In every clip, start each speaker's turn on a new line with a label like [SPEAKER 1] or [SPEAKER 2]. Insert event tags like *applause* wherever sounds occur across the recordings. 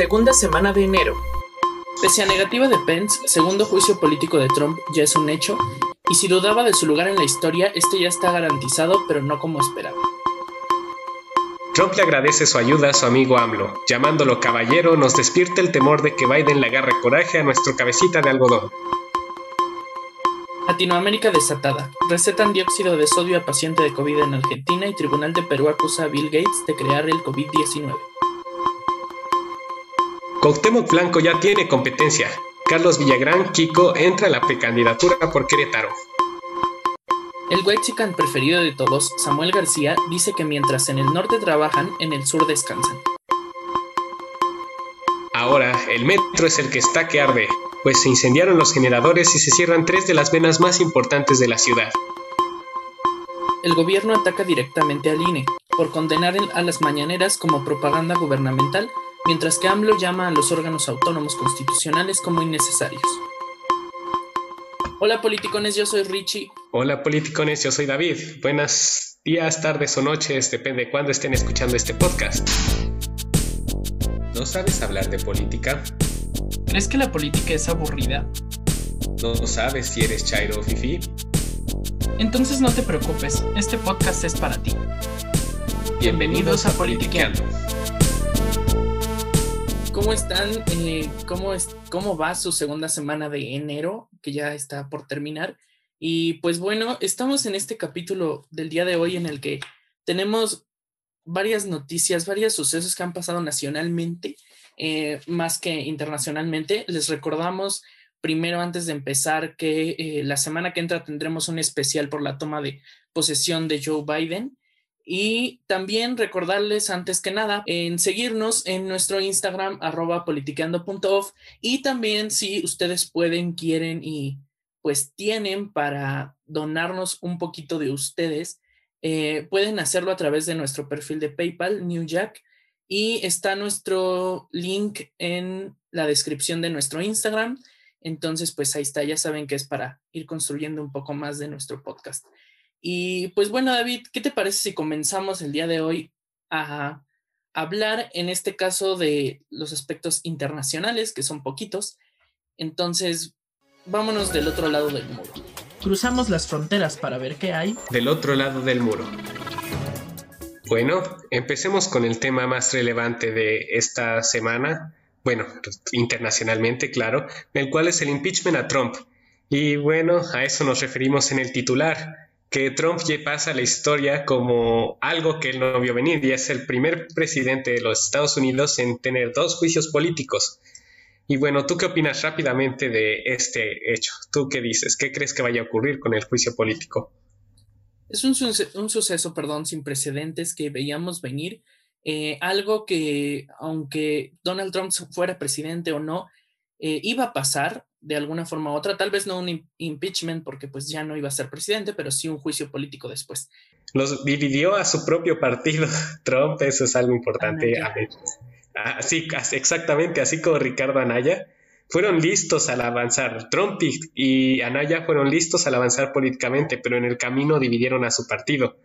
[SPEAKER 1] Segunda semana de enero. Pese a negativa de Pence, segundo juicio político de Trump ya es un hecho, y si dudaba de su lugar en la historia, este ya está garantizado, pero no como esperaba.
[SPEAKER 2] Trump le agradece su ayuda a su amigo AMLO. Llamándolo caballero, nos despierta el temor de que Biden le agarre coraje a nuestro cabecita de algodón.
[SPEAKER 1] Latinoamérica desatada. Recetan dióxido de sodio a paciente de COVID en Argentina y Tribunal de Perú acusa a Bill Gates de crear el COVID-19.
[SPEAKER 2] Cuauhtémoc Blanco ya tiene competencia. Carlos Villagrán Kiko entra a la precandidatura por Querétaro.
[SPEAKER 1] El whitezican preferido de todos, Samuel García, dice que mientras en el norte trabajan, en el sur descansan.
[SPEAKER 2] Ahora, el metro es el que está que arde, pues se incendiaron los generadores y se cierran tres de las venas más importantes de la ciudad.
[SPEAKER 1] El gobierno ataca directamente al INE por condenar a las mañaneras como propaganda gubernamental mientras que AMLO llama a los órganos autónomos constitucionales como innecesarios. Hola politicones, yo soy Richie.
[SPEAKER 2] Hola politicones, yo soy David. Buenas días, tardes o noches, depende de cuándo estén escuchando este podcast. ¿No sabes hablar de política?
[SPEAKER 1] ¿Crees que la política es aburrida?
[SPEAKER 2] ¿No sabes si eres Chairo o Fifi?
[SPEAKER 1] Entonces no te preocupes, este podcast es para ti. Bienvenidos, a Politiqueando. ¿Cómo están? Eh, ¿cómo, es, ¿Cómo va su segunda semana de enero, que ya está por terminar? Y pues bueno, estamos en este capítulo del día de hoy en el que tenemos varias noticias, varios sucesos que han pasado nacionalmente, eh, más que internacionalmente. Les recordamos primero, antes de empezar, que eh, la semana que entra tendremos un especial por la toma de posesión de Joe Biden. Y también recordarles antes que nada en seguirnos en nuestro Instagram arroba politiqueando.off y también si ustedes pueden, quieren y pues tienen para donarnos un poquito de ustedes, eh, pueden hacerlo a través de nuestro perfil de PayPal, New Jack, y está nuestro link en la descripción de nuestro Instagram. Entonces, pues ahí está, ya saben que es para ir construyendo un poco más de nuestro podcast. Y pues bueno, David, ¿qué te parece si comenzamos el día de hoy a hablar en este caso de los aspectos internacionales, que son poquitos? Entonces, vámonos del otro lado del muro. Cruzamos las fronteras para ver qué hay.
[SPEAKER 2] Del otro lado del muro. Bueno, empecemos con el tema más relevante de esta semana, bueno, internacionalmente, claro, el cual es el impeachment a Trump. Y bueno, a eso nos referimos en el titular que Trump ya pasa a la historia como algo que él no vio venir y es el primer presidente de los Estados Unidos en tener dos juicios políticos. Y bueno, ¿tú qué opinas rápidamente de este hecho? ¿Tú qué dices? ¿Qué crees que vaya a ocurrir con el juicio político?
[SPEAKER 1] Es un, suceso, perdón, sin precedentes que veíamos venir. Eh, algo que, aunque Donald Trump fuera presidente o no, eh, iba a pasar de alguna forma u otra, tal vez no un impeachment porque pues ya no iba a ser presidente, pero sí un juicio político después.
[SPEAKER 2] Los dividió a su propio partido *laughs* Trump, eso es algo importante. Así, exactamente, así como Ricardo Anaya, fueron listos al avanzar. Trump y Anaya fueron listos al avanzar políticamente, pero en el camino dividieron a su partido.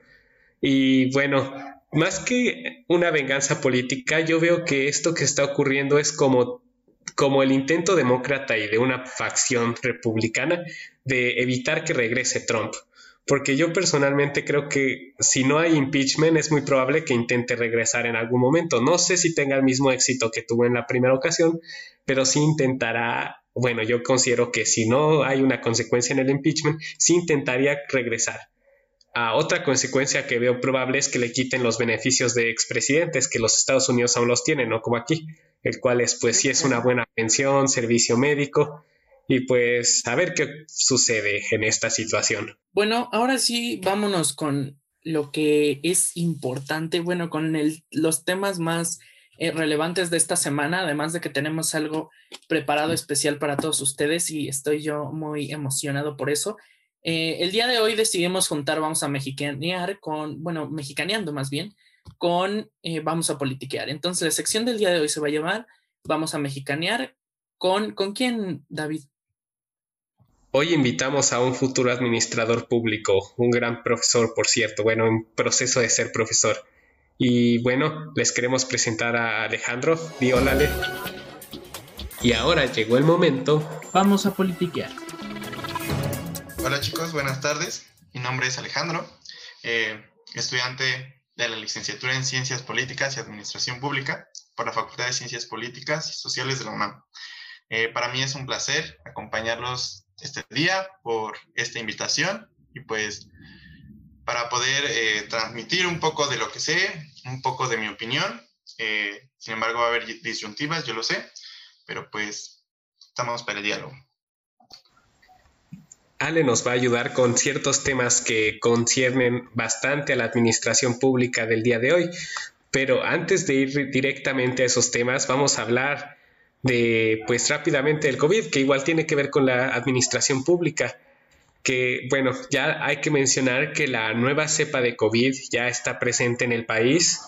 [SPEAKER 2] Y bueno, más que una venganza política, yo veo que esto que está ocurriendo es como como el intento demócrata y de una facción republicana de evitar que regrese Trump. Porque yo personalmente creo que si no hay impeachment es muy probable que intente regresar en algún momento. No sé si tenga el mismo éxito que tuvo en la primera ocasión, pero sí intentará, bueno, yo considero que si no hay una consecuencia en el impeachment, sí intentaría regresar. A otra consecuencia que veo probable es que le quiten los beneficios de expresidentes, que los Estados Unidos aún los tienen, no como aquí el cual es pues sí es una buena pensión, servicio médico y pues a ver qué sucede en esta situación.
[SPEAKER 1] Bueno, ahora sí, vámonos con lo que es importante, bueno, con el, los temas más eh, relevantes de esta semana, además de que tenemos algo preparado especial para todos ustedes y estoy yo muy emocionado por eso. Eh, el día de hoy decidimos juntar, vamos a mexicanear con, bueno, mexicaneando más bien, con eh, Vamos a politiquear. Entonces, la sección del día de hoy se va a llamar Vamos a mexicanear con, ¿con quién, David?
[SPEAKER 2] Hoy invitamos a un futuro administrador público, un gran profesor, por cierto, bueno, en proceso de ser profesor. Y bueno, les queremos presentar a Alejandro. Di hola, Y ahora llegó el momento.
[SPEAKER 1] Vamos a politiquear.
[SPEAKER 3] Hola chicos, buenas tardes. Mi nombre es Alejandro, eh, estudiante de la licenciatura en Ciencias Políticas y Administración Pública por la Facultad de Ciencias Políticas y Sociales de la UNAM. Eh, para mí es un placer acompañarlos este día por esta invitación y pues para poder eh, transmitir un poco de lo que sé, un poco de mi opinión. Eh, sin embargo, va a haber disyuntivas, yo lo sé, pero pues estamos para el diálogo.
[SPEAKER 2] Ale nos va a ayudar con ciertos temas que conciernen bastante a la administración pública del día de hoy. Pero antes de ir directamente a esos temas, vamos a hablar de, pues rápidamente, del COVID, que igual tiene que ver con la administración pública que, bueno, ya hay que mencionar que la nueva cepa de COVID ya está presente en el país,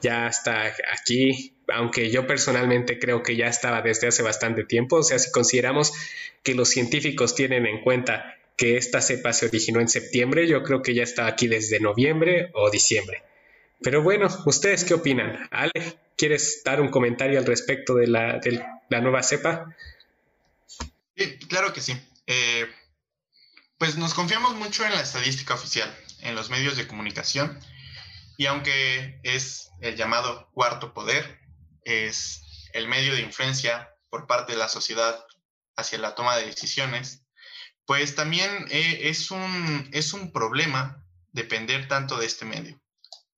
[SPEAKER 2] ya está aquí, aunque yo personalmente creo que ya estaba desde hace bastante tiempo, o sea, si consideramos que los científicos tienen en cuenta que esta cepa se originó en septiembre, yo creo que ya está aquí desde noviembre o diciembre. Pero bueno, ¿ustedes qué opinan? Ale, ¿quieres dar un comentario al respecto de la, nueva cepa?
[SPEAKER 3] Sí, claro que sí. Eh, pues nos confiamos mucho en la estadística oficial, en los medios de comunicación, y aunque es el llamado cuarto poder, es el medio de influencia por parte de la sociedad hacia la toma de decisiones, pues también eh, es, un, es un problema depender tanto de este medio.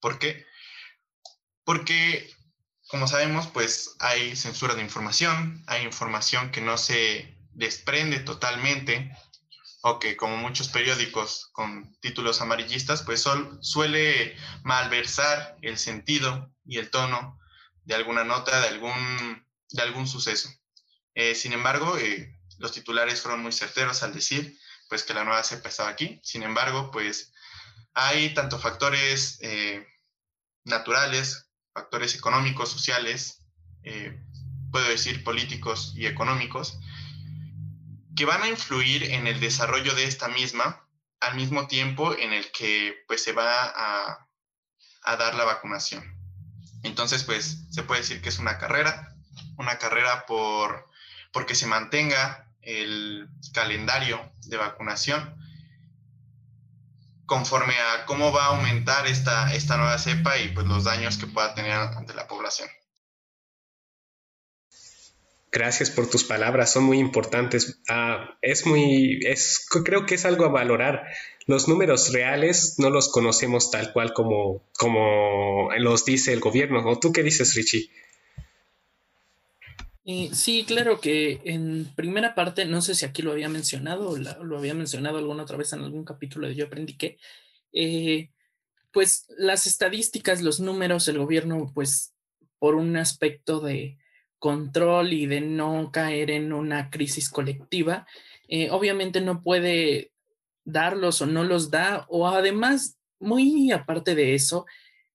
[SPEAKER 3] ¿Por qué? Porque, como sabemos, pues hay censura de información, hay información que no se desprende totalmente o que como muchos periódicos con títulos amarillistas, pues suele malversar el sentido y el tono de alguna nota, de algún, de algún suceso. Eh, sin embargo, eh, los titulares fueron muy certeros al decir pues que la nueva cepa estaba aquí. Sin embargo, pues hay tanto factores eh, naturales, factores económicos, sociales, puedo decir políticos y económicos, que van a influir en el desarrollo de esta misma al mismo tiempo en el que pues se va a, dar la vacunación. Entonces pues se puede decir que es una carrera, una carrera por porque se mantenga el calendario de vacunación conforme a cómo va a aumentar esta, esta nueva cepa y pues los daños que pueda tener ante la población.
[SPEAKER 2] Gracias por tus palabras, son muy importantes. Ah, es muy, es, creo que es algo a valorar. Los números reales no los conocemos tal cual como, como los dice el gobierno. ¿O tú qué dices, Richie?
[SPEAKER 1] sí, claro que en primera parte, no sé si aquí lo había mencionado o lo había mencionado alguna otra vez en algún capítulo de Yo aprendí que, eh, pues las estadísticas, los números, el gobierno, pues por un aspecto de, control y de no caer en una crisis colectiva, eh, obviamente no puede darlos o no los da, o además, muy aparte de eso,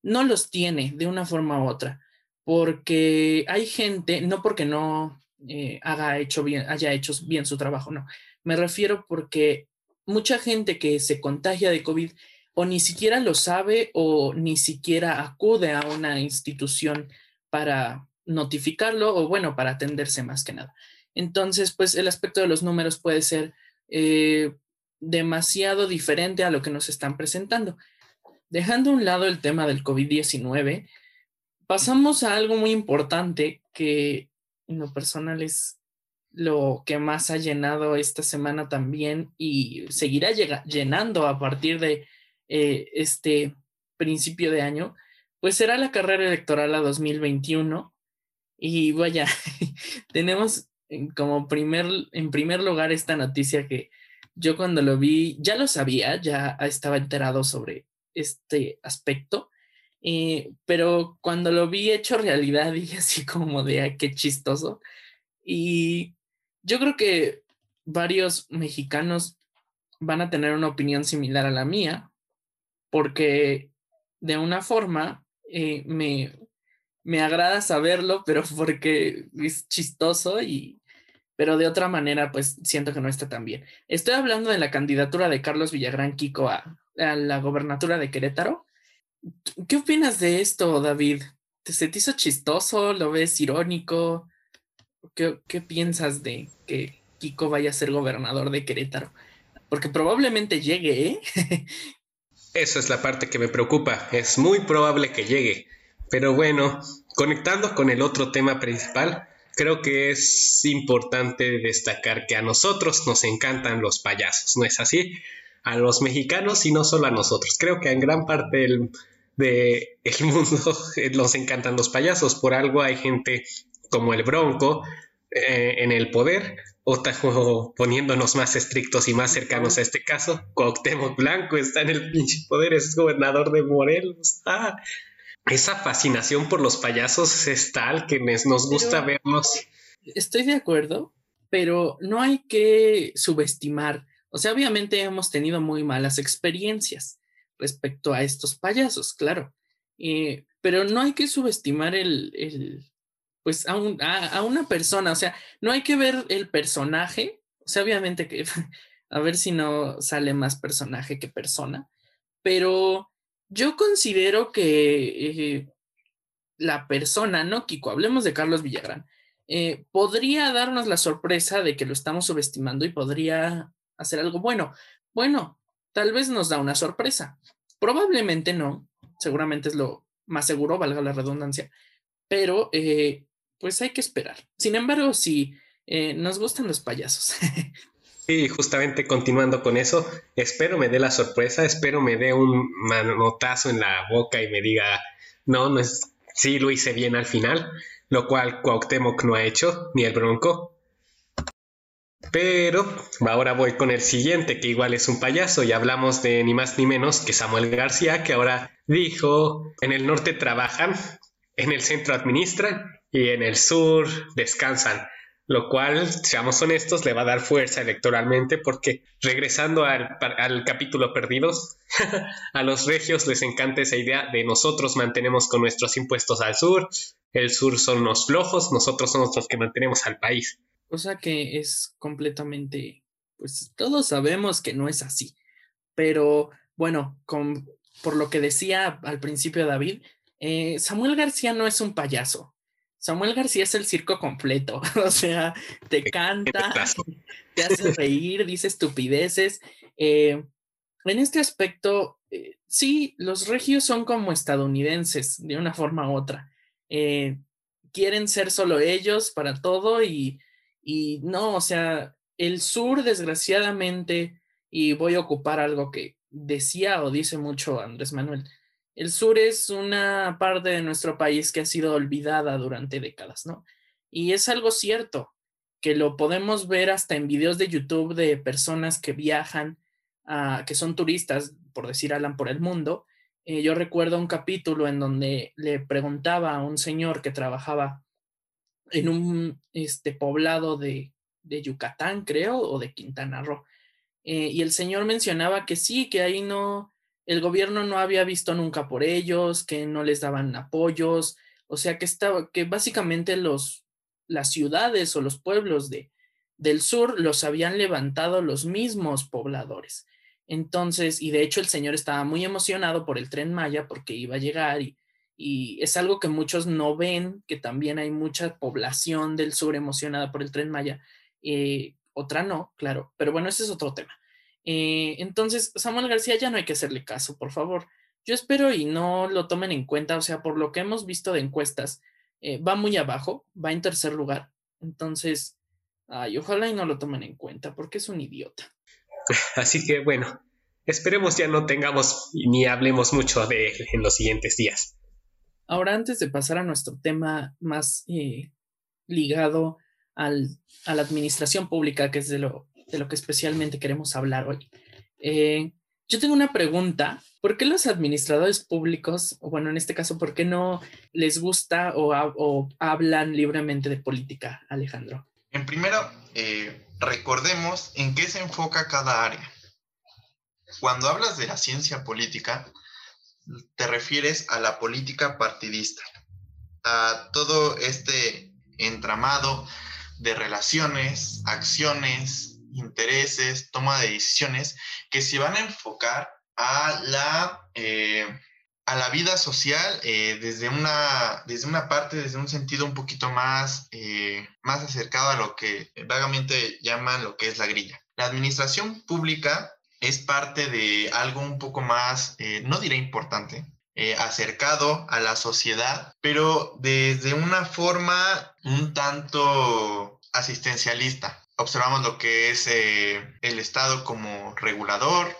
[SPEAKER 1] no los tiene de una forma u otra, porque hay gente, no porque no eh, haga hecho bien, haya hecho bien su trabajo, no, me refiero porque mucha gente que se contagia de COVID o ni siquiera lo sabe o ni siquiera acude a una institución para notificarlo o bueno, para atenderse más que nada. Entonces, pues el aspecto de los números puede ser eh, demasiado diferente a lo que nos están presentando. Dejando a un lado el tema del COVID-19, pasamos a algo muy importante que en lo personal es lo que más ha llenado esta semana también y seguirá llenando a partir de eh, este principio de año, pues será la carrera electoral a 2021 y vaya, *laughs* tenemos como primer, en primer lugar esta noticia que yo cuando lo vi, ya lo sabía, ya estaba enterado sobre este aspecto, eh, pero cuando lo vi hecho realidad *laughs* dije así como de, ay, qué chistoso. Y yo creo que varios mexicanos van a tener una opinión similar a la mía, porque de una forma eh, me, me agrada saberlo, pero porque es chistoso y, pero de otra manera, pues siento que no está tan bien. Estoy hablando de la candidatura de Carlos Villagrán Kiko a, la gobernatura de Querétaro. ¿Qué opinas de esto, David? ¿Te, ¿Se te hizo chistoso? ¿Lo ves irónico? ¿Qué, ¿Qué piensas de que Kiko vaya a ser gobernador de Querétaro? Porque probablemente llegue, ¿eh? *laughs*
[SPEAKER 2] Eso es la parte que me preocupa. Es muy probable que llegue. Pero bueno, conectando con el otro tema principal, creo que es importante destacar que a nosotros nos encantan los payasos, ¿no es así? A los mexicanos y no solo a nosotros. Creo que en gran parte del de el *laughs* mundo nos encantan los payasos. Por algo hay gente como el Bronco eh, en el poder, *laughs* o, poniéndonos más estrictos y más cercanos a este caso, Cuauhtémoc Blanco está en el pinche poder, es gobernador de Morelos. Ah, esa fascinación por los payasos es tal que nos gusta vernos.
[SPEAKER 1] Estoy de acuerdo, pero no hay que subestimar. O sea, obviamente hemos tenido muy malas experiencias respecto a estos payasos, claro. Eh, pero no hay que subestimar el, pues a, a, una persona, o sea, no hay que ver el personaje, o sea, obviamente que *laughs* a ver si no sale más personaje que persona, pero yo considero que eh, la persona, ¿no, Kiko? Hablemos de Carlos Villagrán. Eh, podría darnos la sorpresa de que lo estamos subestimando y podría hacer algo bueno. Bueno, tal vez nos da una sorpresa. Probablemente no, seguramente es lo más seguro, valga la redundancia, pero eh, pues hay que esperar. Sin embargo, eh, nos gustan los payasos. *laughs*
[SPEAKER 2] Sí, justamente continuando con eso, espero me dé la sorpresa, espero me dé un manotazo en la boca y me diga, no, no es, sí lo hice bien al final, lo cual Cuauhtémoc no ha hecho, ni el Bronco. Pero ahora voy con el siguiente, que igual es un payaso, y hablamos de ni más ni menos que Samuel García, que ahora dijo, en el norte trabajan, en el centro administran y en el sur descansan, lo cual, seamos honestos, le va a dar fuerza electoralmente porque regresando al, capítulo perdidos, *laughs* a los regios les encanta esa idea de nosotros mantenemos con nuestros impuestos al sur, el sur son los flojos, nosotros somos los que mantenemos al país.
[SPEAKER 1] O sea que es completamente, pues todos sabemos que no es así, pero bueno, con, por lo que decía al principio David, eh, Samuel García no es un payaso, Samuel García es el circo completo, *laughs* o sea, te canta, *laughs* te hace reír, dice estupideces. Eh, en este aspecto, eh, sí, los regios son como estadounidenses, de una forma u otra. Eh, quieren ser solo ellos para todo y, y no, o sea, el sur, desgraciadamente, y voy a ocupar algo que decía o dice mucho Andrés Manuel, el sur es una parte de nuestro país que ha sido olvidada durante décadas, ¿no? Y es algo cierto, que lo podemos ver hasta en videos de YouTube de personas que viajan, que son turistas, por decir Alan, por el mundo. Eh, yo recuerdo un capítulo en donde le preguntaba a un señor que trabajaba en un este, poblado de, Yucatán, creo, o de Quintana Roo. Eh, y el señor mencionaba que sí, que ahí no, el gobierno no había visto nunca por ellos, que no les daban apoyos, o sea que estaba, que básicamente los, las ciudades o los pueblos de, del sur los habían levantado los mismos pobladores. Entonces, y de hecho el señor estaba muy emocionado por el tren Maya porque iba a llegar y, y es algo que muchos no ven, que también hay mucha población del sur emocionada por el tren Maya, eh, otra no, claro, pero bueno, ese es otro tema. Eh, entonces, Samuel García ya no hay que hacerle caso, por favor. Yo espero y no lo tomen en cuenta, o sea, por lo que hemos visto de encuestas, eh, va muy abajo, va en tercer lugar. Entonces, ay, ojalá y no lo tomen en cuenta, porque es un idiota. *laughs*
[SPEAKER 2] Así que bueno, esperemos ya no tengamos ni hablemos mucho de él en los siguientes días.
[SPEAKER 1] Ahora, antes de pasar a nuestro tema más eh, ligado al, a la administración pública, que es de lo de lo que especialmente queremos hablar hoy. Eh, yo tengo una pregunta. ¿Por qué los administradores públicos, o bueno, en este caso, por qué no les gusta o, hablan libremente de política, Alejandro?
[SPEAKER 3] En primero, eh, recordemos en qué se enfoca cada área. Cuando hablas de la ciencia política, te refieres a la política partidista, a todo este entramado de relaciones, acciones, intereses, toma de decisiones que se van a enfocar a la, eh, a la vida social eh, desde, una, desde una parte, desde un sentido un poquito más, eh, más acercado a lo que vagamente llaman lo que es la grilla. La administración pública es parte de algo un poco más, no diré importante, acercado a la sociedad, pero desde una forma un tanto asistencialista. Observamos lo que es el Estado como regulador,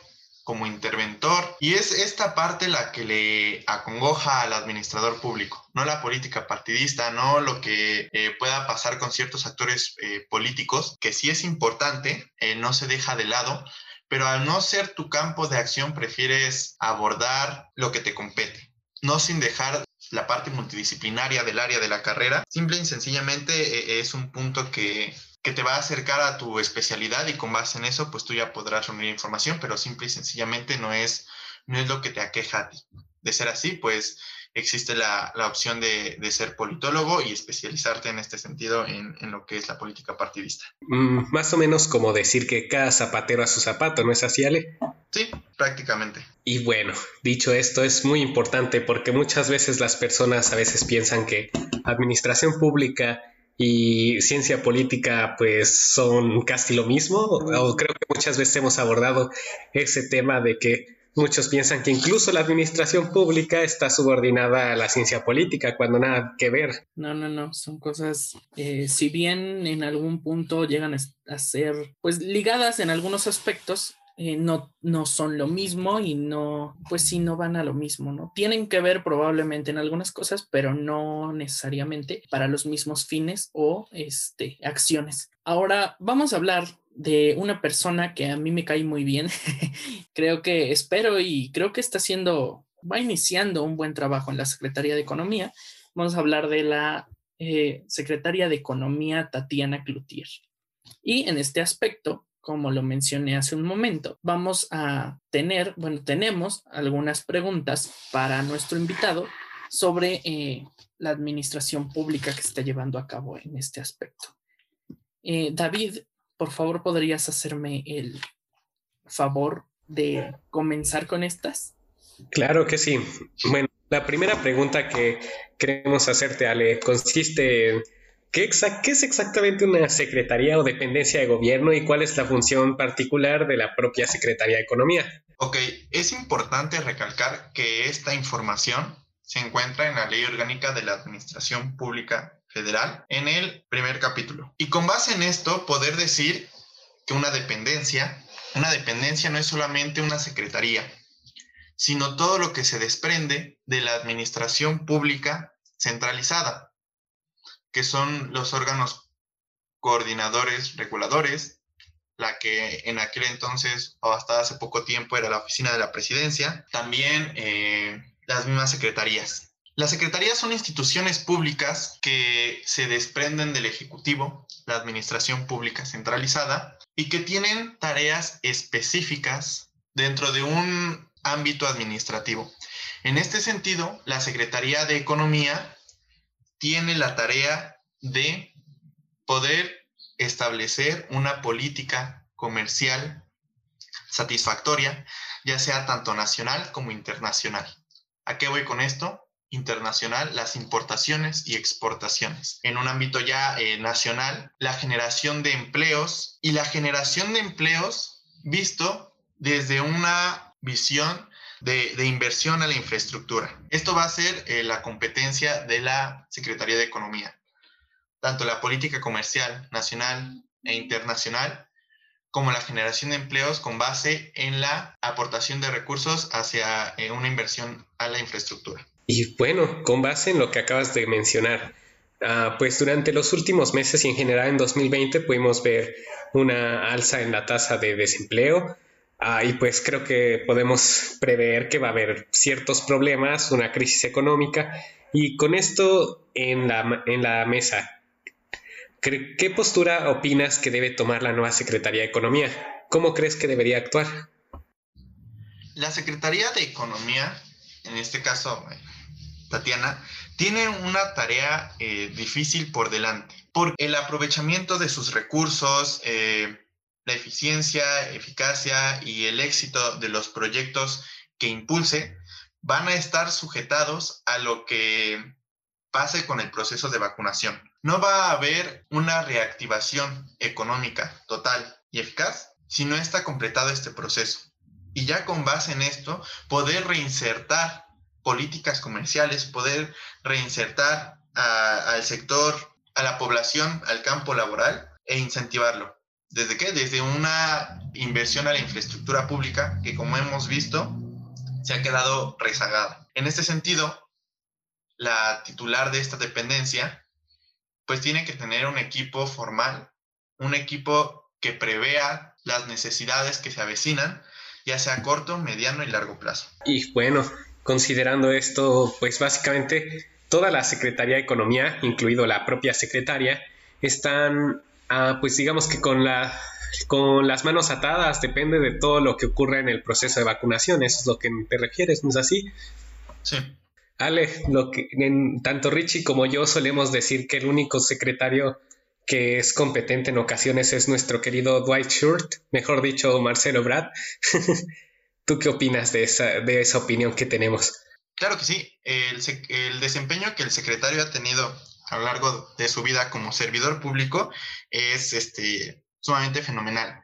[SPEAKER 3] como interventor y es esta parte la que le acongoja al administrador público, no la política partidista, no lo que eh, pueda pasar con ciertos actores eh, políticos, que sí es importante, eh, no se deja de lado, pero al no ser tu campo de acción prefieres abordar lo que te compete, no sin dejar la parte multidisciplinaria del área de la carrera, simple y sencillamente es un punto que que te va a acercar a tu especialidad y con base en eso, pues tú ya podrás reunir información, pero simple y sencillamente no es, no es lo que te aqueja a ti. De ser así, pues existe la, la opción de, de, ser politólogo y especializarte en este sentido en, en lo que es la política partidista.
[SPEAKER 2] Mm, más o menos como decir que cada zapatero a su zapato, ¿no es así, Ale?
[SPEAKER 3] Sí, prácticamente.
[SPEAKER 2] Y bueno, dicho esto, es muy importante porque muchas veces las personas a veces piensan que administración pública y ciencia política pues son casi lo mismo, o creo que muchas veces hemos abordado ese tema de que muchos piensan que incluso la administración pública está subordinada a la ciencia política cuando nada que ver.
[SPEAKER 1] No, no, no, son cosas, eh, si bien en algún punto llegan a ser pues ligadas en algunos aspectos, eh, no, no son lo mismo y no, pues sí, no van a lo mismo, ¿no? Tienen que ver probablemente en algunas cosas, pero no necesariamente para los mismos fines o este, acciones. Ahora vamos a hablar de una persona que a mí me cae muy bien. *laughs* creo que espero y creo que está haciendo, va iniciando un buen trabajo en la Secretaría de Economía. Vamos a hablar de la eh, Secretaria de Economía Tatiana Cloutier. Y en este aspecto, como lo mencioné hace un momento, vamos a tener, bueno, tenemos algunas preguntas para nuestro invitado sobre eh, la administración pública que está llevando a cabo en este aspecto. Eh, David, por favor, ¿podrías hacerme el favor de comenzar con estas?
[SPEAKER 2] Claro que sí. Bueno, la primera pregunta que queremos hacerte, Ale, consiste en ¿Qué, es exactamente una secretaría o dependencia de gobierno y cuál es la función particular de la propia Secretaría de Economía?
[SPEAKER 3] Ok, es importante recalcar que esta información se encuentra en la Ley Orgánica de la Administración Pública Federal en el primer capítulo. Y con base en esto, poder decir que una dependencia, una dependencia no es solamente una secretaría, sino todo lo que se desprende de la administración pública centralizada que son los órganos coordinadores reguladores, la que en aquel entonces o hasta hace poco tiempo era la oficina de la presidencia, también eh, las mismas secretarías. Las secretarías son instituciones públicas que se desprenden del Ejecutivo, la Administración Pública Centralizada, y que tienen tareas específicas dentro de un ámbito administrativo. En este sentido, la Secretaría de Economía tiene la tarea de poder establecer una política comercial satisfactoria, ya sea tanto nacional como internacional. ¿A qué voy con esto? Internacional, las importaciones y exportaciones. En un ámbito ya eh, nacional, la generación de empleos y la generación de empleos visto desde una visión de, inversión a la infraestructura. Esto va a ser eh, la competencia de la Secretaría de Economía. Tanto la política comercial nacional e internacional como la generación de empleos con base en la aportación de recursos hacia eh, una inversión a la infraestructura.
[SPEAKER 2] Y bueno, con base en lo que acabas de mencionar, ah, pues durante los últimos meses y en general en 2020 pudimos ver una alza en la tasa de desempleo, Ah, y pues creo que podemos prever que va a haber ciertos problemas, una crisis económica. Y con esto en la, en la mesa, ¿qué postura opinas que debe tomar la nueva Secretaría de Economía? ¿Cómo crees que debería actuar?
[SPEAKER 3] La Secretaría de Economía, en este caso Tatiana, tiene una tarea eh, difícil por delante, por el aprovechamiento de sus recursos, eh, la eficiencia, eficacia y el éxito de los proyectos que impulse, van a estar sujetados a lo que pase con el proceso de vacunación. No va a haber una reactivación económica total y eficaz si no está completado este proceso. Y ya con base en esto, poder reinsertar políticas comerciales, poder reinsertar al sector, a la población, al campo laboral e incentivarlo. ¿Desde qué? Desde una inversión a la infraestructura pública que como hemos visto se ha quedado rezagada. En este sentido, la titular de esta dependencia pues tiene que tener un equipo formal, un equipo que prevea las necesidades que se avecinan, ya sea a corto, mediano y largo plazo.
[SPEAKER 2] Y bueno, considerando esto, pues básicamente toda la Secretaría de Economía, incluido la propia secretaria, están, ah, pues digamos que con, la, con las manos atadas, depende de todo lo que ocurra en el proceso de vacunación, eso es lo que te refieres, ¿no es así?
[SPEAKER 3] Sí.
[SPEAKER 2] Ale, lo que en, tanto Richie como yo solemos decir que el único secretario que es competente en ocasiones es nuestro querido Dwight Schrute, mejor dicho, Marcelo Brad. *laughs* ¿Tú qué opinas de esa, de esa opinión que tenemos?
[SPEAKER 3] Claro que sí. El, el, desempeño que el secretario ha tenido a lo largo de su vida como servidor público es este, sumamente fenomenal.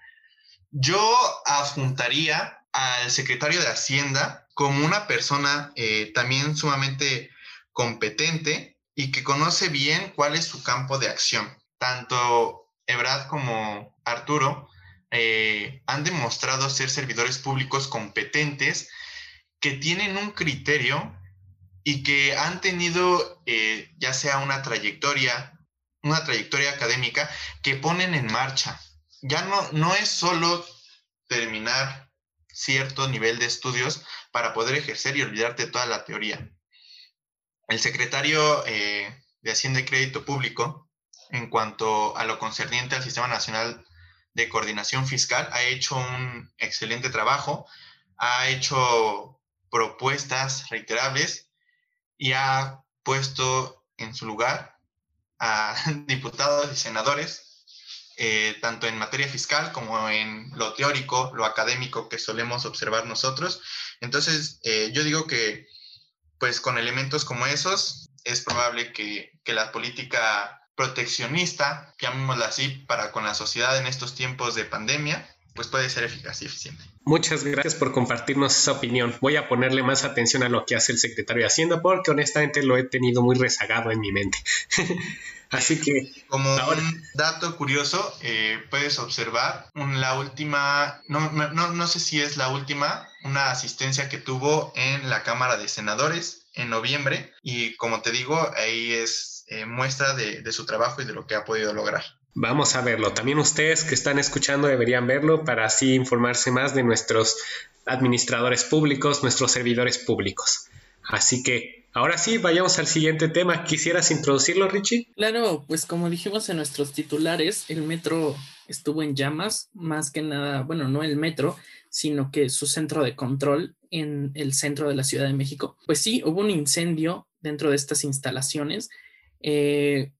[SPEAKER 3] Yo adjuntaría al secretario de Hacienda como una persona eh, también sumamente competente y que conoce bien cuál es su campo de acción. Tanto Ebrad como Arturo eh, han demostrado ser servidores públicos competentes que tienen un criterio y que han tenido eh, ya sea una trayectoria, una trayectoria académica que ponen en marcha. Ya no, no es solo terminar cierto nivel de estudios para poder ejercer y olvidarte toda la teoría. El secretario eh, de Hacienda y Crédito Público, en cuanto a lo concerniente al Sistema Nacional de Coordinación Fiscal, ha hecho un excelente trabajo, ha hecho propuestas reiterables y ha puesto en su lugar a *laughs* diputados y senadores, eh, tanto en materia fiscal como en lo teórico, lo académico que solemos observar nosotros. Entonces, eh, yo digo que, pues con elementos como esos, es probable que, que la política proteccionista, llamémosla así, para con la sociedad en estos tiempos de pandemia, pues puede ser eficaz y eficiente.
[SPEAKER 2] Muchas gracias por compartirnos esa opinión. Voy a ponerle más atención a lo que hace el secretario de Hacienda porque honestamente lo he tenido muy rezagado en mi mente. *laughs* Así que...
[SPEAKER 3] Como un dato curioso, eh, puedes observar la última, no, no, no sé si es la última, una asistencia que tuvo en la Cámara de Senadores en noviembre y como te digo, ahí es eh, muestra de, de su trabajo y de lo que ha podido lograr.
[SPEAKER 2] Vamos a verlo. También ustedes que están escuchando deberían verlo para así informarse más de nuestros administradores públicos, nuestros servidores públicos. Así que ahora sí, vayamos al siguiente tema. ¿Quisieras introducirlo, Richie?
[SPEAKER 1] Claro, pues como dijimos en nuestros titulares, el metro estuvo en llamas, más que nada, bueno, no el metro, sino que su centro de control en el centro de la Ciudad de México. Pues sí, hubo un incendio dentro de estas instalaciones. Eh,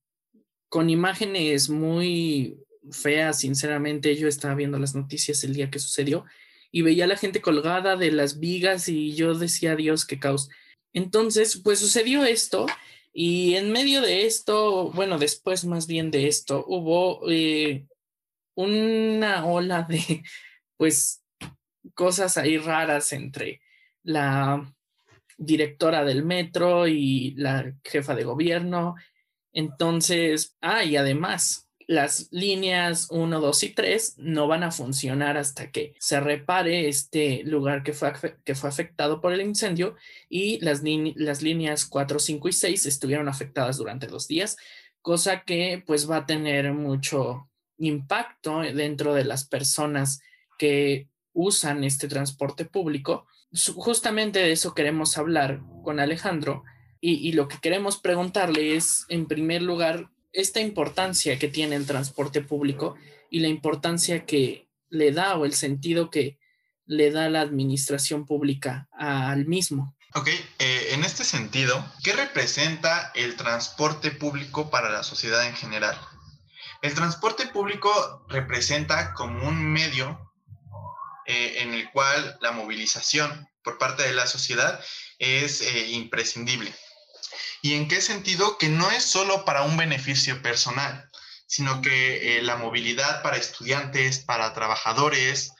[SPEAKER 1] con imágenes muy feas, sinceramente. Yo estaba viendo las noticias el día que sucedió y veía a la gente colgada de las vigas y yo decía, Dios, qué caos. Entonces, pues sucedió esto y en medio de esto, bueno, después más bien de esto, hubo eh, una ola de, pues, cosas ahí raras entre la directora del metro y la jefa de gobierno entonces, ah, y además, las líneas 1, 2 y 3 no van a funcionar hasta que se repare este lugar que fue, que fue afectado por el incendio y las, líneas 4, 5 y 6 estuvieron afectadas durante dos días, cosa que pues va a tener mucho impacto dentro de las personas que usan este transporte público. Justamente de eso queremos hablar con Alejandro y, lo que queremos preguntarle es, en primer lugar, esta importancia que tiene el transporte público y la importancia que le da o el sentido que le da la administración pública al mismo.
[SPEAKER 3] Ok, eh, en este sentido, ¿qué representa el transporte público para la sociedad en general? El transporte público representa como un medio eh, en el cual la movilización por parte de la sociedad es eh, imprescindible. ¿Y en qué sentido? Que no es solo para un beneficio personal, sino que eh, la movilidad para estudiantes, para trabajadores,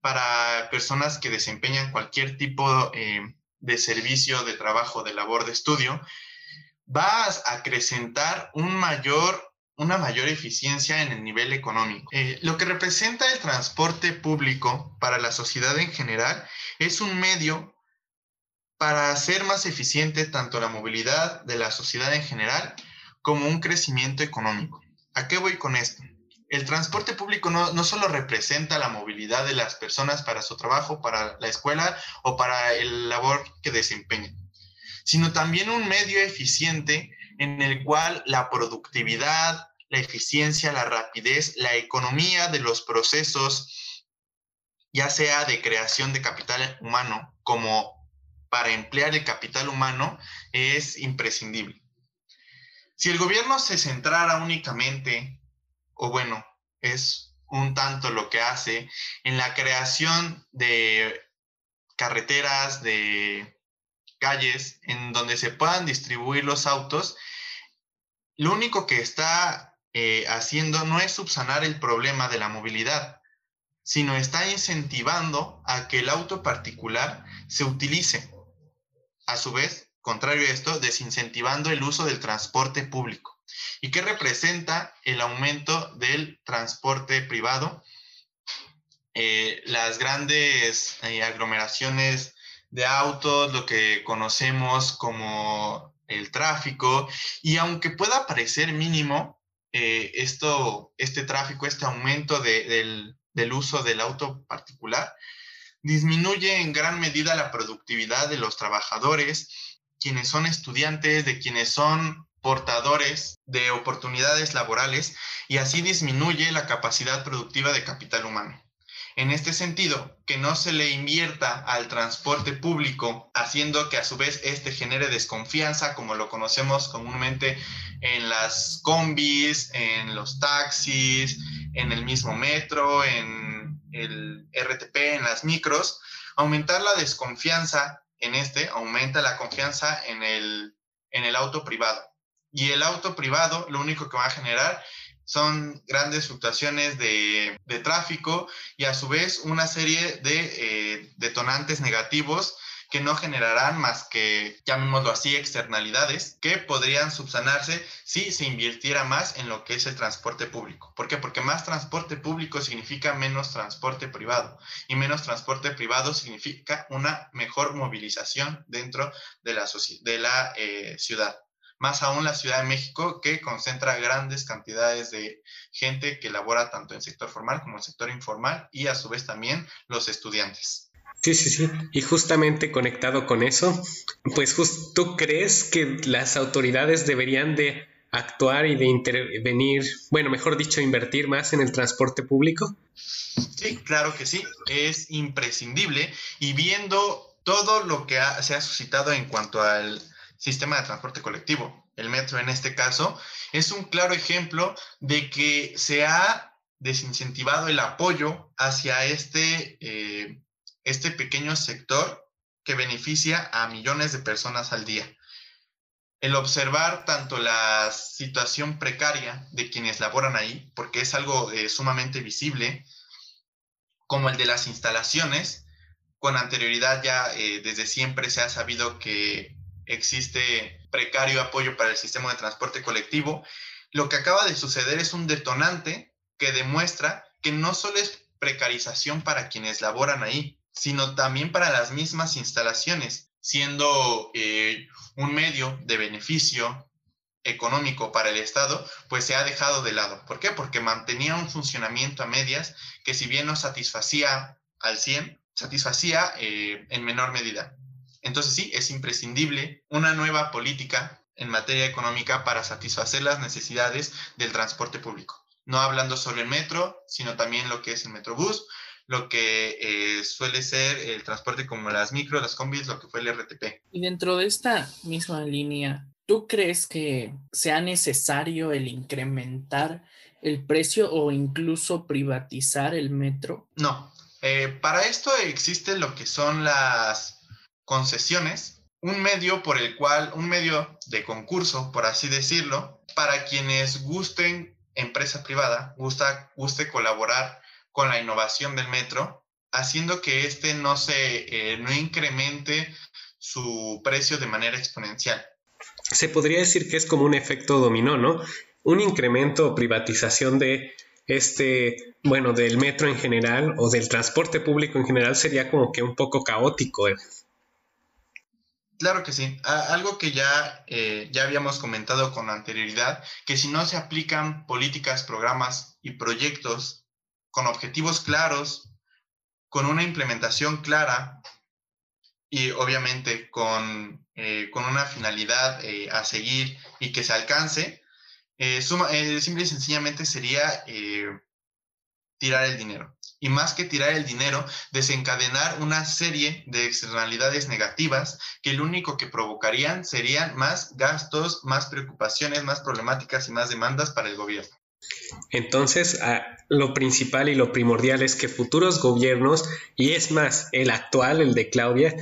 [SPEAKER 3] para personas que desempeñan cualquier tipo eh, de servicio, de trabajo, de labor, de estudio, va a acrecentar una mayor eficiencia en el nivel económico. Eh, lo que representa el transporte público para la sociedad en general es un medio para hacer más eficiente tanto la movilidad de la sociedad en general como un crecimiento económico. ¿A qué voy con esto? El transporte público no, no, solo representa la movilidad de las personas para su trabajo, para la escuela o para el labor que desempeñan, sino también un medio eficiente en el cual la productividad, la eficiencia, la rapidez, la economía de los procesos, ya sea de creación de capital humano como para emplear el capital humano, es imprescindible. Si el gobierno se centrara únicamente, o bueno, es un tanto lo que hace, en la creación de carreteras, de calles, en donde se puedan distribuir los autos, lo único que está eh, haciendo no es subsanar el problema de la movilidad, sino está incentivando a que el auto particular se utilice. A su vez, contrario a esto, desincentivando el uso del transporte público. ¿Y qué representa el aumento del transporte privado? Eh, las grandes eh, aglomeraciones de autos, lo que conocemos como el tráfico, y aunque pueda parecer mínimo, eh, esto, este tráfico, este aumento del, del uso del auto particular, disminuye en gran medida la productividad de los trabajadores, quienes son estudiantes, de quienes son portadores de oportunidades laborales y así disminuye la capacidad productiva de capital humano. En este sentido, que no se le invierta al transporte público, haciendo que a su vez este genere desconfianza, como lo conocemos comúnmente en las combis, en los taxis, en el mismo metro, en el RTP, en las micros, aumentar la desconfianza en este aumenta la confianza en el, en el auto privado. Y el auto privado lo único que va a generar son grandes fluctuaciones de, de tráfico y a su vez una serie de eh, detonantes negativos que no generarán más que, llamémoslo así, externalidades que podrían subsanarse si se invirtiera más en lo que es el transporte público. ¿Por qué? Porque más transporte público significa menos transporte privado y menos transporte privado significa una mejor movilización dentro de la, eh, ciudad más aún la Ciudad de México, que concentra grandes cantidades de gente que labora tanto en sector formal como en sector informal y a su vez también los estudiantes.
[SPEAKER 2] Sí, sí, sí. Y justamente conectado con eso, pues ¿tú crees que las autoridades deberían de actuar y de intervenir, bueno, mejor dicho, invertir más en el transporte público?
[SPEAKER 3] Sí, claro que sí, es imprescindible y viendo todo lo que se ha suscitado en cuanto al sistema de transporte colectivo, el metro en este caso, es un claro ejemplo de que se ha desincentivado el apoyo hacia este eh, este pequeño sector que beneficia a millones de personas al día. El observar tanto la situación precaria de quienes laboran ahí, porque es algo eh, sumamente visible, como el de las instalaciones, con anterioridad ya eh, desde siempre se ha sabido que existe precario apoyo para el sistema de transporte colectivo. Lo que acaba de suceder es un detonante que demuestra que no solo es precarización para quienes laboran ahí, sino también para las mismas instalaciones, siendo eh, un medio de beneficio económico para el Estado, pues se ha dejado de lado. ¿Por qué? Porque mantenía un funcionamiento a medias que si bien no satisfacía al 100, satisfacía eh, en menor medida. Entonces sí, es imprescindible una nueva política en materia económica para satisfacer las necesidades del transporte público. No hablando solo el metro, sino también lo que es el metrobús, lo que eh, suele ser el transporte como las micro, las combis, lo que fue el RTP.
[SPEAKER 1] Y dentro de esta misma línea, ¿tú crees que sea necesario el incrementar el precio o incluso privatizar el metro?
[SPEAKER 3] No. Eh, para esto existen lo que son las concesiones, un medio por el cual, un medio de concurso, por así decirlo, para quienes gusten, empresa privada, gusta, guste colaborar con la innovación del metro, haciendo que éste no se, eh, no incremente su precio de manera exponencial.
[SPEAKER 2] Se podría decir que es como un efecto dominó, ¿no? Un incremento o privatización de este, bueno, del metro en general o del transporte público en general sería como que un poco caótico. ¿eh?
[SPEAKER 3] Claro que sí. algo que ya, eh, ya habíamos comentado con anterioridad, que si no se aplican políticas, programas y proyectos con objetivos claros, con una implementación clara y obviamente con, eh, con una finalidad a seguir y que se alcance, eh, eh, simple y sencillamente sería eh, tirar el dinero. Y más que tirar el dinero, desencadenar una serie de externalidades negativas que lo único que provocarían serían más gastos, más preocupaciones, más problemáticas y más demandas para el gobierno.
[SPEAKER 2] Entonces, lo principal y lo primordial es que futuros gobiernos, y es más, el actual, el de Claudia,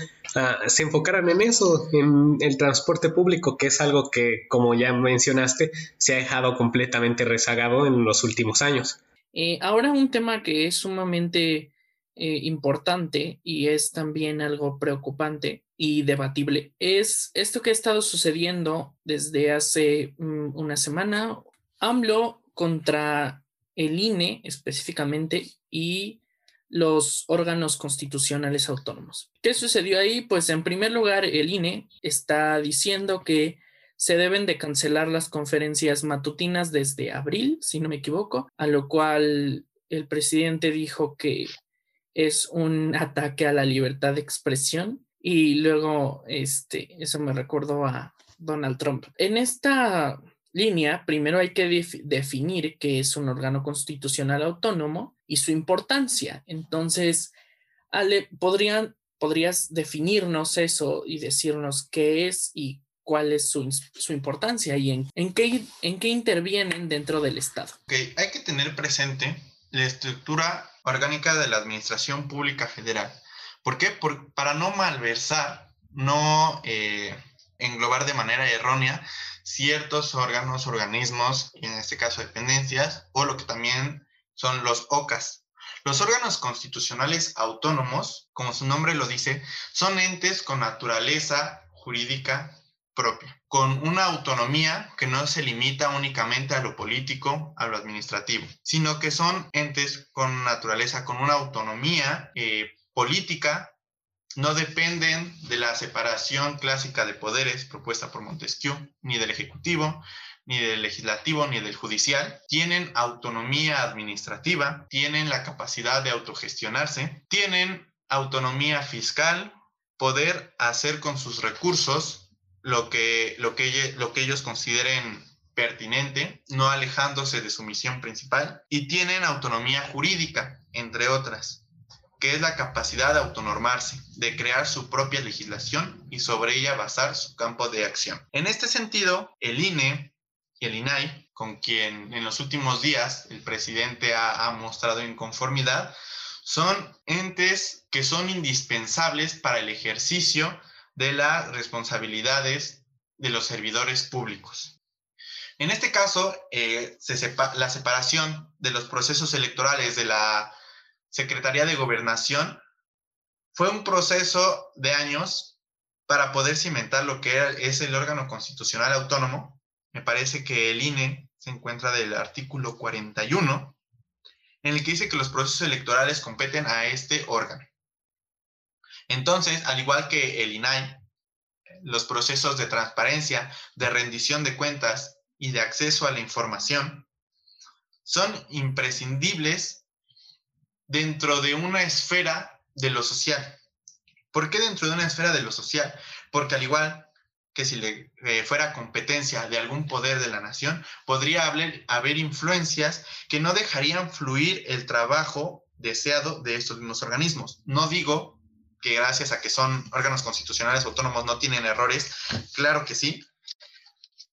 [SPEAKER 2] se enfocaran en eso, en el transporte público, que es algo que, como ya mencionaste, se ha dejado completamente rezagado en los últimos años.
[SPEAKER 1] Eh, ahora un tema que es sumamente eh, importante y es también algo preocupante y debatible es esto que ha estado sucediendo desde hace mm, una semana. AMLO contra el INE específicamente y los órganos constitucionales autónomos. ¿Qué sucedió ahí? Pues en primer lugar, el INE está diciendo que se deben de cancelar las conferencias matutinas desde abril, si no me equivoco, a lo cual el presidente dijo que es un ataque a la libertad de expresión y luego este eso me recordó a Donald Trump. En esta línea, primero hay que definir qué es un órgano constitucional autónomo y su importancia. Entonces, Ale, ¿podrían, ¿podrías definirnos eso y decirnos qué es y cuál es su, importancia y en, en, qué, en qué intervienen dentro del Estado?
[SPEAKER 3] Okay. Hay que tener presente la estructura orgánica de la Administración Pública Federal. ¿Por qué? para no malversar, no eh, englobar de manera errónea ciertos órganos, organismos, y en este caso dependencias, o lo que también son los OCAS. Los órganos constitucionales autónomos, como su nombre lo dice, son entes con naturaleza jurídica propia, con una autonomía que no se limita únicamente a lo político, a lo administrativo, sino que son entes con naturaleza, con una autonomía eh, política no dependen de la separación clásica de poderes propuesta por Montesquieu, ni del Ejecutivo, ni del Legislativo, ni del Judicial. Tienen autonomía administrativa, tienen la capacidad de autogestionarse, tienen autonomía fiscal, poder hacer con sus recursos lo que, lo que, lo que ellos consideren pertinente, no alejándose de su misión principal, y tienen autonomía jurídica, entre otras que es la capacidad de autonormarse, de crear su propia legislación y sobre ella basar su campo de acción. En este sentido, el INE y el INAI, con quien en los últimos días el presidente ha, mostrado inconformidad, son entes que son indispensables para el ejercicio de las responsabilidades de los servidores públicos. En este caso, eh, la separación de los procesos electorales de la Secretaría de Gobernación, fue un proceso de años para poder cimentar lo que es el órgano constitucional autónomo. Me parece que el INE se encuentra del artículo 41, en el que dice que los procesos electorales competen a este órgano. Entonces, al igual que el INAI, los procesos de transparencia, de rendición de cuentas y de acceso a la información son imprescindibles dentro de una esfera de lo social. ¿Por qué dentro de una esfera de lo social? Porque al igual que si le eh, fuera competencia de algún poder de la nación, podría haber, haber influencias que no dejarían fluir el trabajo deseado de estos mismos organismos. No digo que gracias a que son órganos constitucionales autónomos no tienen errores, claro que sí,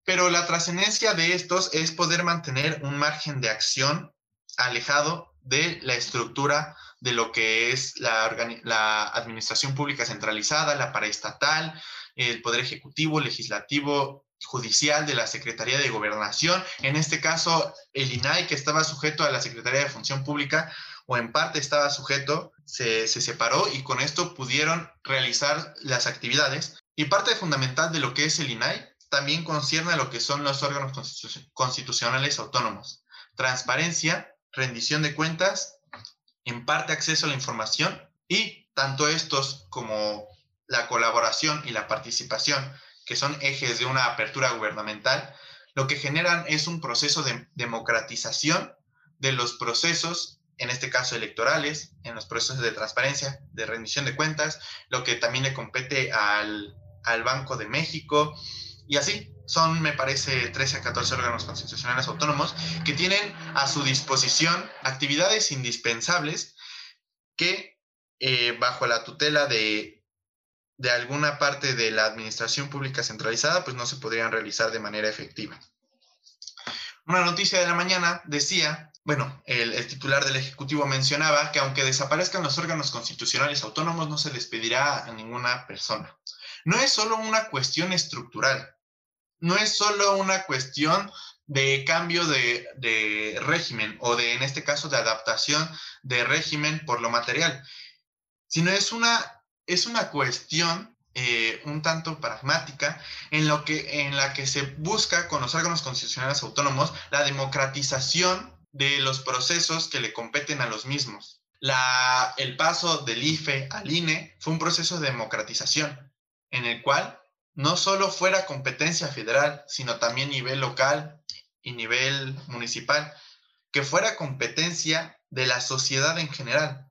[SPEAKER 3] pero la trascendencia de estos es poder mantener un margen de acción alejado de la estructura de lo que es la, administración pública centralizada, la paraestatal, el poder ejecutivo, legislativo, judicial de la Secretaría de Gobernación, en este caso el INAI que estaba sujeto a la Secretaría de Función Pública o en parte estaba sujeto, se, se, separó y con esto pudieron realizar las actividades. Y parte fundamental de lo que es el INAI también concierne a lo que son los órganos constitucionales autónomos. Transparencia, rendición de cuentas, en parte acceso a la información y tanto estos como la colaboración y la participación, que son ejes de una apertura gubernamental, lo que generan es un proceso de democratización de los procesos, en este caso electorales, en los procesos de transparencia, de rendición de cuentas, lo que también le compete al, al Banco de México, y así son, me parece, 13 a 14 órganos constitucionales autónomos que tienen a su disposición actividades indispensables que eh, bajo la tutela de, de alguna parte de la administración pública centralizada, pues no se podrían realizar de manera efectiva. Una noticia de la mañana decía, bueno, el, el, titular del Ejecutivo mencionaba que aunque desaparezcan los órganos constitucionales autónomos, no se despedirá a ninguna persona. No es solo una cuestión estructural, no es solo una cuestión de cambio de, régimen o de, en este caso, de adaptación de régimen por lo material, sino es una, es una cuestión eh, un tanto pragmática en, lo que, en la que se busca con los órganos constitucionales autónomos la democratización de los procesos que le competen a los mismos. La, el paso del IFE al INE fue un proceso de democratización en el cual no solo fuera competencia federal, sino también nivel local y nivel municipal, que fuera competencia de la sociedad en general,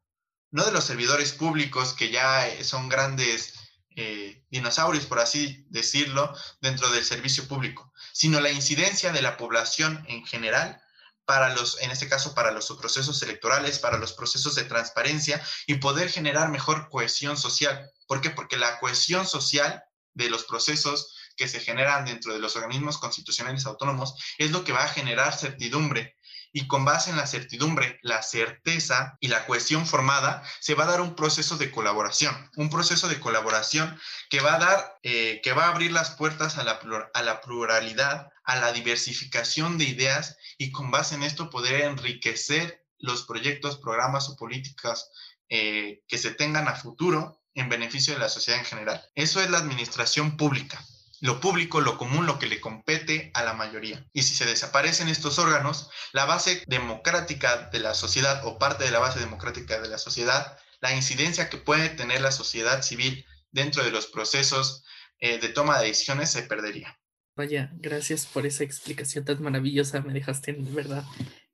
[SPEAKER 3] no de los servidores públicos que ya eh, son grandes eh, dinosaurios, por así decirlo, dentro del servicio público, sino la incidencia de la población en general para los, en este caso, para los procesos electorales, para los procesos de transparencia y poder generar mejor cohesión social. ¿Por qué? Porque la cohesión social de los procesos que se generan dentro de los organismos constitucionales autónomos es lo que va a generar certidumbre. Y con base en la certidumbre, la certeza y la cohesión formada, se va a dar un proceso de colaboración, un proceso de colaboración que va a dar, eh, que va a abrir las puertas a la, a la pluralidad, a la diversificación de ideas y con base en esto poder enriquecer los proyectos, programas o políticas eh, que se tengan a futuro en beneficio de la sociedad en general. Eso es la administración pública. Lo público, lo común, lo que le compete a la mayoría. Y si se desaparecen estos órganos, la base democrática de la sociedad o parte de la base democrática de la sociedad, la incidencia que puede tener la sociedad civil dentro de los procesos eh, de toma de decisiones se perdería.
[SPEAKER 1] Vaya, gracias por esa explicación tan maravillosa, me dejaste en verdad.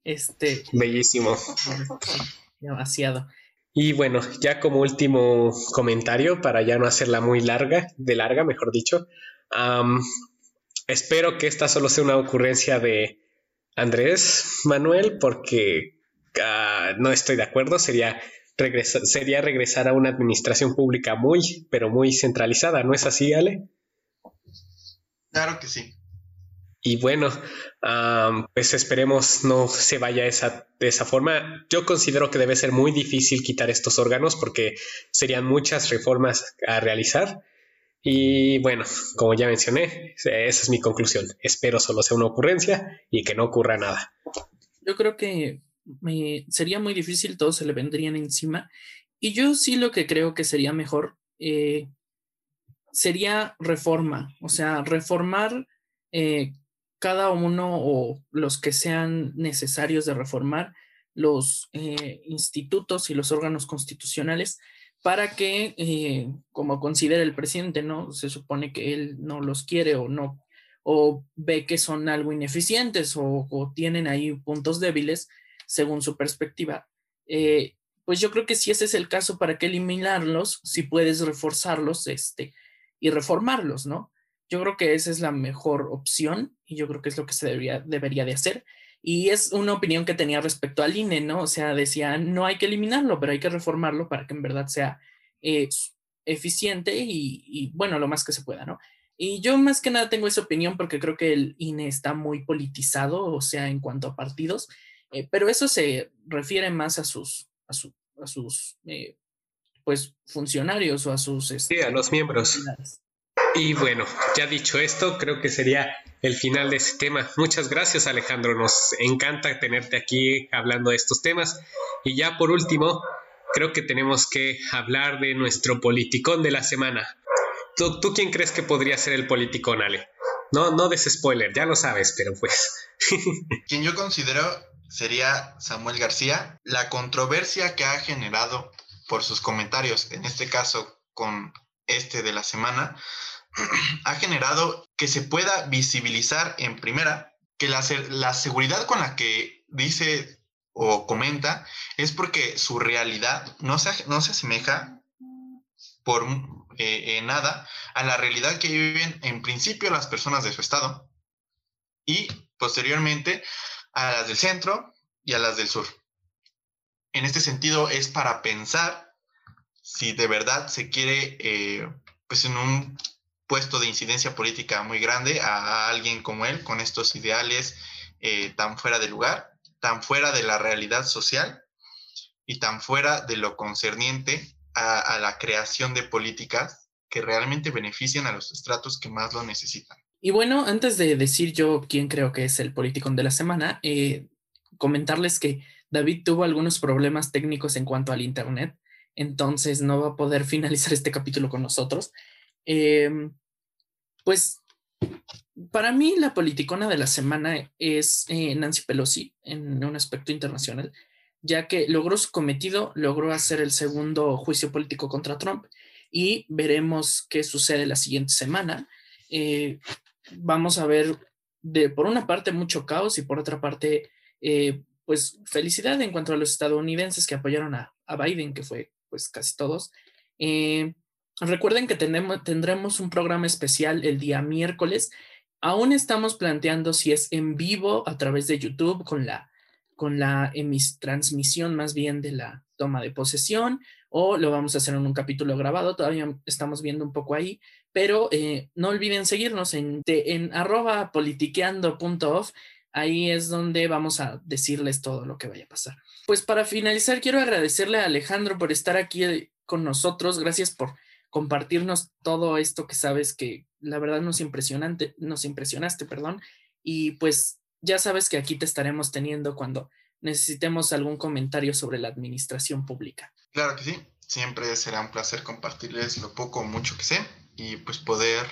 [SPEAKER 1] Este.
[SPEAKER 2] Bellísimo. *laughs*
[SPEAKER 1] Demasiado.
[SPEAKER 2] Y bueno, ya como último comentario, para ya no hacerla muy larga, de larga, mejor dicho, espero que esta solo sea una ocurrencia de Andrés Manuel, porque ah, no estoy de acuerdo, sería regresar, sería regresar a una administración pública muy, pero muy centralizada, ¿no es así, Ale?
[SPEAKER 3] Claro que sí.
[SPEAKER 2] Y bueno, pues esperemos no se vaya esa, de esa forma. Yo considero que debe ser muy difícil quitar estos órganos porque serían muchas reformas a realizar. Y bueno, como ya mencioné, esa es mi conclusión. Espero solo sea una ocurrencia y que no ocurra nada.
[SPEAKER 1] Yo creo que sería muy difícil, todos se le vendrían encima. Y yo sí lo que creo que sería mejor eh, sería reforma, o sea, reformar eh, cada uno o los que sean necesarios de reformar los eh, institutos y los órganos constitucionales para que, eh, como considera el presidente, ¿no? Se supone que él no los quiere o no, o ve que son algo ineficientes o, tienen ahí puntos débiles según su perspectiva. Eh, pues yo creo que si ese es el caso, ¿para qué eliminarlos si puedes reforzarlos este, y reformarlos, ¿no? Yo creo que esa es la mejor opción y yo creo que es lo que se debería, debería de hacer. Y es una opinión que tenía respecto al INE, ¿no? O sea, decía, no hay que eliminarlo, pero hay que reformarlo para que en verdad sea eh, eficiente y, y, bueno, lo más que se pueda, ¿no? Y yo más que nada tengo esa opinión porque creo que el INE está muy politizado, o sea, en cuanto a partidos, Eh, pero eso se refiere más a sus, a, a sus eh, pues, funcionarios o a sus...
[SPEAKER 2] Este, sí, a los miembros. Y bueno, ya dicho esto, creo que sería el final de ese tema. Muchas gracias Alejandro, nos encanta tenerte aquí hablando de estos temas. Y ya por último, creo que tenemos que hablar de nuestro politicón de la semana. ¿Tú, tú quién crees que podría ser el politicón, Ale? No, no des spoiler, ya lo sabes, pero pues. *laughs*
[SPEAKER 3] Quien yo considero sería Samuel García. La controversia que ha generado por sus comentarios, en este caso con este de la semana, ha generado que se pueda visibilizar en primera que la, la seguridad con la que dice o comenta es porque su realidad no se, no se asemeja por eh, nada a la realidad que viven en principio las personas de su estado y posteriormente a las del centro y a las del sur. En este sentido es para pensar si de verdad se quiere, eh, pues en un puesto de incidencia política muy grande a, alguien como él, con estos ideales eh, tan fuera de lugar, tan fuera de la realidad social y tan fuera de lo concerniente a, la creación de políticas que realmente benefician a los estratos que más lo necesitan.
[SPEAKER 1] Y bueno, antes de decir yo quién creo que es el político de la semana, eh, comentarles que David tuvo algunos problemas técnicos en cuanto al Internet, entonces no va a poder *laughs* finalizar este capítulo con nosotros. Em, pues para mí la politicona de la semana es eh, Nancy Pelosi en un aspecto internacional, ya que logró su cometido, logró hacer el segundo juicio político contra Trump y veremos qué sucede la siguiente semana. Eh, vamos a ver, de, por una parte, mucho caos y por otra parte, eh, pues felicidad en cuanto a los estadounidenses que apoyaron a, Biden, que fue pues casi todos. Recuerden que tendremos un programa especial el día miércoles. Aún estamos planteando si es en vivo a través de YouTube con la, con la transmisión más bien de la toma de posesión o lo vamos a hacer en un capítulo grabado. Todavía estamos viendo un poco ahí, pero eh, no olviden seguirnos en, en arroba politiqueando.off. Ahí es donde vamos a decirles todo lo que vaya a pasar. Pues para finalizar, quiero agradecerle a Alejandro por estar aquí eh, con nosotros. Gracias por compartirnos todo esto que sabes que la verdad nos impresionante, nos impresionaste, perdón. Y pues ya sabes que aquí te estaremos teniendo cuando necesitemos algún comentario sobre la administración pública.
[SPEAKER 3] Claro que sí, siempre será un placer compartirles lo poco o mucho que sé y pues poder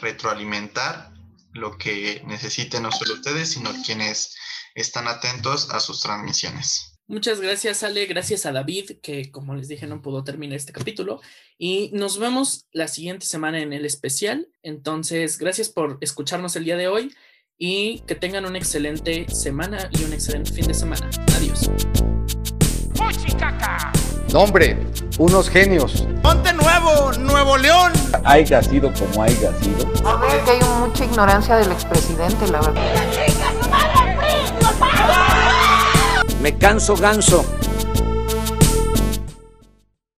[SPEAKER 3] retroalimentar lo que necesiten no solo ustedes, sino quienes están atentos a sus transmisiones.
[SPEAKER 1] Muchas gracias, Ale. Gracias a David, que como les dije no pudo terminar este capítulo. Y nos vemos la siguiente semana en el especial. Entonces, gracias por escucharnos el día de hoy y que tengan una excelente semana y un excelente fin de semana. Adiós.
[SPEAKER 4] Nombre, unos genios.
[SPEAKER 5] Ponte nuevo, Nuevo León.
[SPEAKER 4] Haiga sido como haya sido.
[SPEAKER 6] Que hay mucha ignorancia del expresidente, la verdad.
[SPEAKER 7] Me canso ganso.